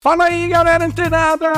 Fala aí, galera antenada!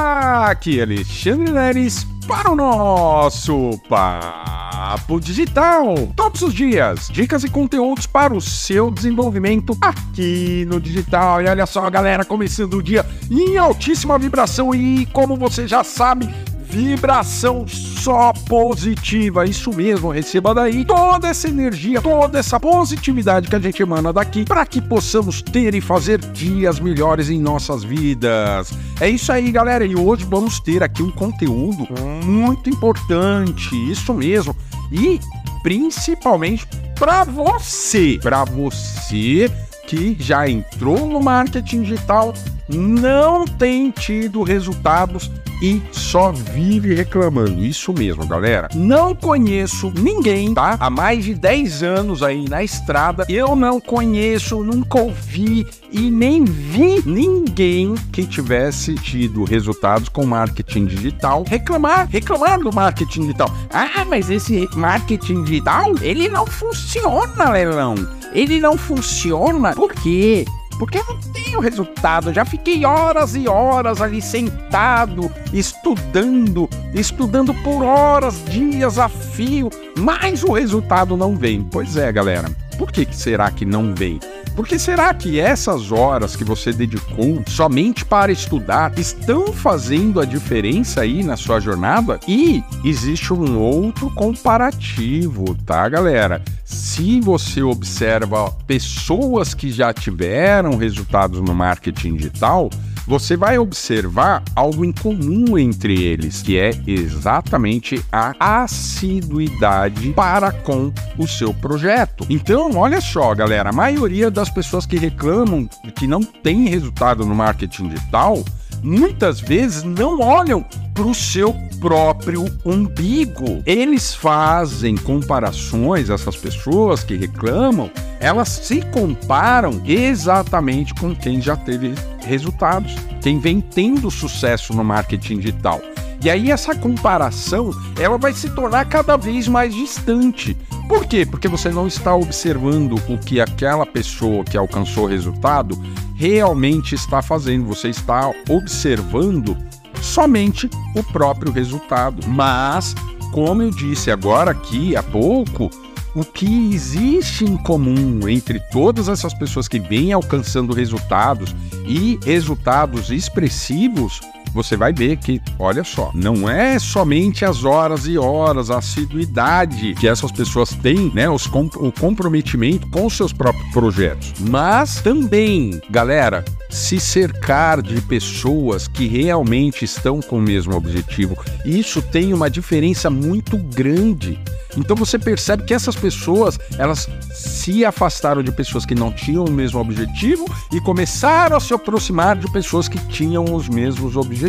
Aqui é Alexandre Neres para o nosso Papo Digital. Todos os dias, dicas e conteúdos para o seu desenvolvimento aqui no digital. E olha só, galera, começando o dia em altíssima vibração e como você já sabe, vibração só positiva. Isso mesmo, receba daí toda essa energia, toda essa positividade que a gente emana daqui para que possamos ter e fazer dias melhores em nossas vidas. É isso aí, galera. E hoje vamos ter aqui um conteúdo muito importante. Isso mesmo. E principalmente para você, para você que já entrou no marketing digital, não tem tido resultados e só vive reclamando. Isso mesmo, galera. Não conheço ninguém, tá? Há mais de 10 anos aí na estrada, eu não conheço, nunca ouvi e nem vi ninguém que tivesse tido resultados com marketing digital reclamar, reclamar do marketing digital. Ah, mas esse marketing digital, ele não funciona, Leilão. Ele não funciona por quê? Porque não tenho resultado. Já fiquei horas e horas ali sentado, estudando, estudando por horas, dias a fio, mas o resultado não vem. Pois é, galera. Por que será que não vem? Porque será que essas horas que você dedicou somente para estudar estão fazendo a diferença aí na sua jornada? E existe um outro comparativo, tá, galera? Se você observa pessoas que já tiveram resultados no marketing digital, você vai observar algo em comum entre eles, que é exatamente a assiduidade para com o seu projeto. Então, olha só, galera, a maioria das pessoas que reclamam que não tem resultado no marketing digital, muitas vezes não olham para o seu próprio umbigo. Eles fazem comparações, essas pessoas que reclamam, elas se comparam exatamente com quem já teve resultados, quem vem tendo sucesso no marketing digital. E aí essa comparação, ela vai se tornar cada vez mais distante. Por quê? Porque você não está observando o que aquela pessoa que alcançou o resultado realmente está fazendo. Você está observando somente o próprio resultado. Mas, como eu disse agora aqui há pouco, o que existe em comum entre todas essas pessoas que vêm alcançando resultados e resultados expressivos você vai ver que, olha só, não é somente as horas e horas, a assiduidade que essas pessoas têm, né, os comp o comprometimento com os seus próprios projetos, mas também, galera, se cercar de pessoas que realmente estão com o mesmo objetivo. Isso tem uma diferença muito grande. Então você percebe que essas pessoas, elas se afastaram de pessoas que não tinham o mesmo objetivo e começaram a se aproximar de pessoas que tinham os mesmos objetivos.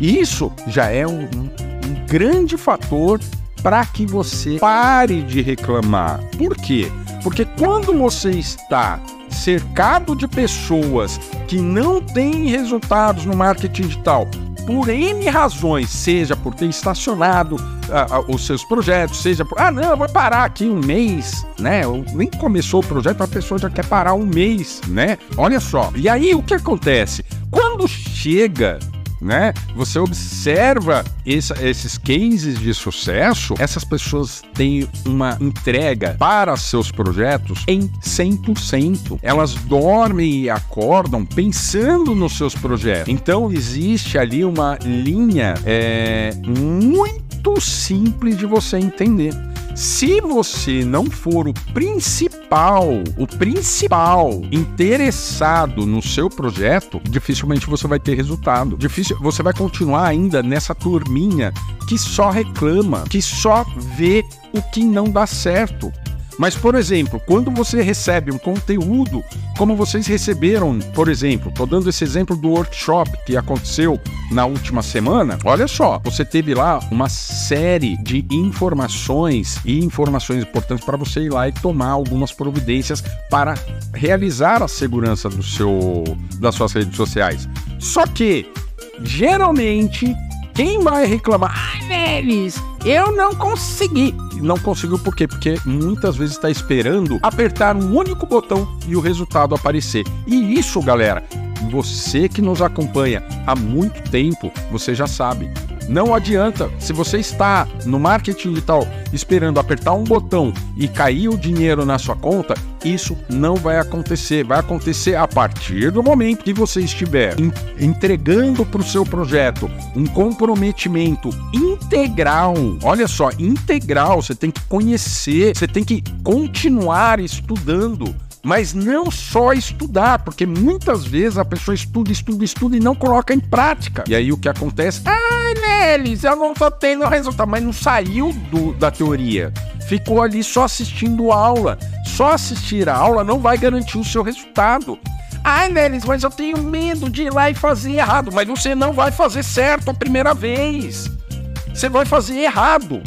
Isso já é um, um, grande fator para que você pare de reclamar. Por quê? Porque quando você está cercado de pessoas que não têm resultados no marketing digital, por N razões, seja por ter estacionado ah, os seus projetos, seja por. Ah, não, eu vou parar aqui um mês, né? Nem começou o projeto, a pessoa já quer parar um mês, né? Olha só. E aí o que acontece? Quando chega né? Você observa esse, esses cases de sucesso, essas pessoas têm uma entrega para seus projetos em 100%. Elas dormem e acordam pensando nos seus projetos. Então existe ali uma linha é, muito simples de você entender. Se você não for o principal, o principal interessado no seu projeto, dificilmente você vai ter resultado. Difícil, você vai continuar ainda nessa turminha que só reclama, que só vê o que não dá certo. Mas, por exemplo, quando você recebe um conteúdo, como vocês receberam, por exemplo, estou dando esse exemplo do workshop que aconteceu na última semana, olha só, você teve lá uma série de informações e informações importantes para você ir lá e tomar algumas providências para realizar a segurança do seu, das suas redes sociais. Só que, geralmente, quem vai reclamar? Ai, Neres, eu não consegui. Não conseguiu por quê? Porque muitas vezes está esperando apertar um único botão e o resultado aparecer. E isso, galera, Você que nos acompanha há muito tempo, você já sabe. Não adianta, se você está no marketing digital esperando apertar um botão e cair o dinheiro na sua conta, isso não vai acontecer. Vai acontecer a partir do momento que você estiver entregando para o seu projeto um comprometimento integral. Olha só, integral. Você tem que conhecer, você tem que continuar estudando mas não só estudar, porque muitas vezes a pessoa estuda, estuda, estuda e não coloca em prática. E aí o que acontece? Ah, Nelis, eu não tô tendo resultado, mas não saiu do, da teoria. Ficou ali só assistindo aula. Só assistir a aula não vai garantir o seu resultado. Ai, Nelis, mas eu tenho medo de ir lá e fazer errado. Mas você não vai fazer certo a primeira vez. Você vai fazer errado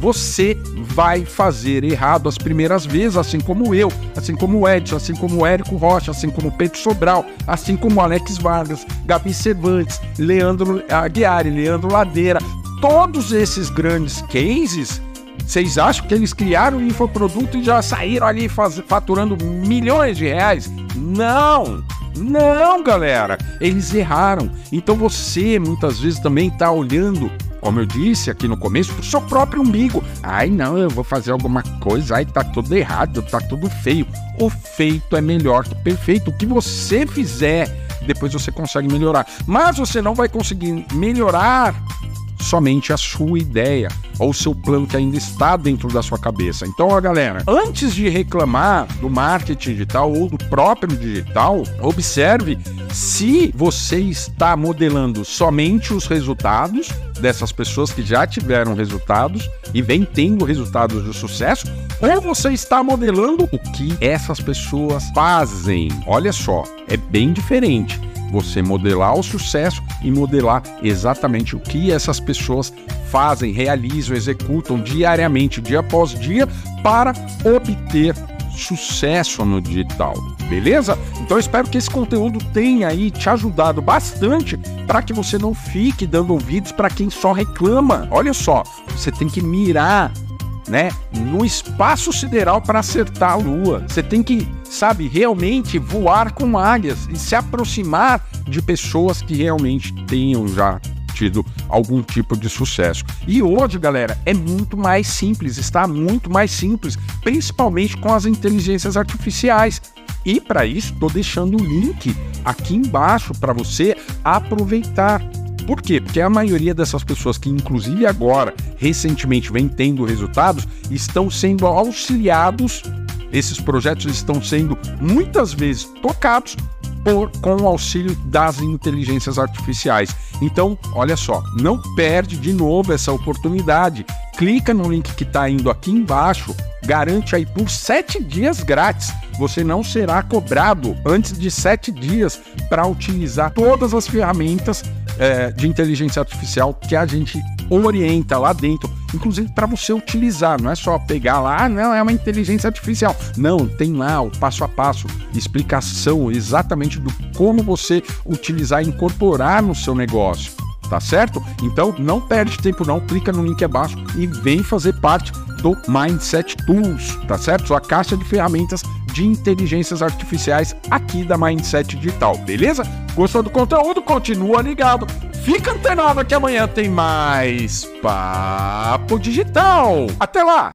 você vai fazer errado as primeiras vezes, assim como eu, assim como o Edson, assim como o Érico Rocha, assim como o Pedro Sobral, assim como Alex Vargas, Gabi Cervantes, Leandro Aguiar, Leandro Ladeira. Todos esses grandes cases vocês acham que eles criaram o infoproduto e já saíram ali faz, faturando milhões de reais? Não! Não, galera! Eles erraram. Então você muitas vezes também está olhando como eu disse aqui no começo, pro seu próprio umbigo. Ai, não, eu vou fazer alguma coisa, ai, tá tudo errado, tá tudo feio. O feito é melhor que perfeito. O que você fizer, depois você consegue melhorar. Mas você não vai conseguir melhorar somente a sua ideia ou o seu plano que ainda está dentro da sua cabeça. Então, ó, galera, antes de reclamar do marketing digital ou do próprio digital, observe se você está modelando somente os resultados dessas pessoas que já tiveram resultados e vem tendo resultados de sucesso, ou você está modelando o que essas pessoas fazem. Olha só, é bem diferente você modelar o sucesso e modelar exatamente o que essas pessoas fazem, realizam, executam diariamente, dia após dia, para obter sucesso no digital. Beleza? Então espero que esse conteúdo tenha aí te ajudado bastante para que você não fique dando ouvidos para quem só reclama. Olha só, você tem que mirar né, no espaço sideral para acertar a lua. Você tem que, sabe, realmente voar com águias e se aproximar de pessoas que realmente tenham já tido algum tipo de sucesso. E hoje, galera, é muito mais simples, está muito mais simples, principalmente com as inteligências artificiais. E para isso, estou deixando o link aqui embaixo para você aproveitar. Por quê? Porque a maioria dessas pessoas que, inclusive agora, recentemente, vem tendo resultados, estão sendo auxiliados, esses projetos estão sendo muitas vezes tocados por, com o auxílio das inteligências artificiais. Então, olha só, não perde de novo essa oportunidade. Clica no link que está indo aqui embaixo, garante aí por sete dias grátis. Você não será cobrado antes de sete dias para utilizar todas as ferramentas é, de inteligência artificial que a gente orienta lá dentro, inclusive para você utilizar, não é só pegar lá, ah, não, é uma inteligência artificial. Não, tem lá o passo a passo, explicação exatamente do como você utilizar e incorporar no seu negócio. Tá certo? Então não perde tempo não, clica no link abaixo e vem fazer parte do Mindset Tools, tá certo? Sua caixa de ferramentas de inteligências artificiais aqui da Mindset Digital, beleza? Gostou do conteúdo? Continua ligado. Fica antenado que amanhã tem mais Papo Digital. Até lá!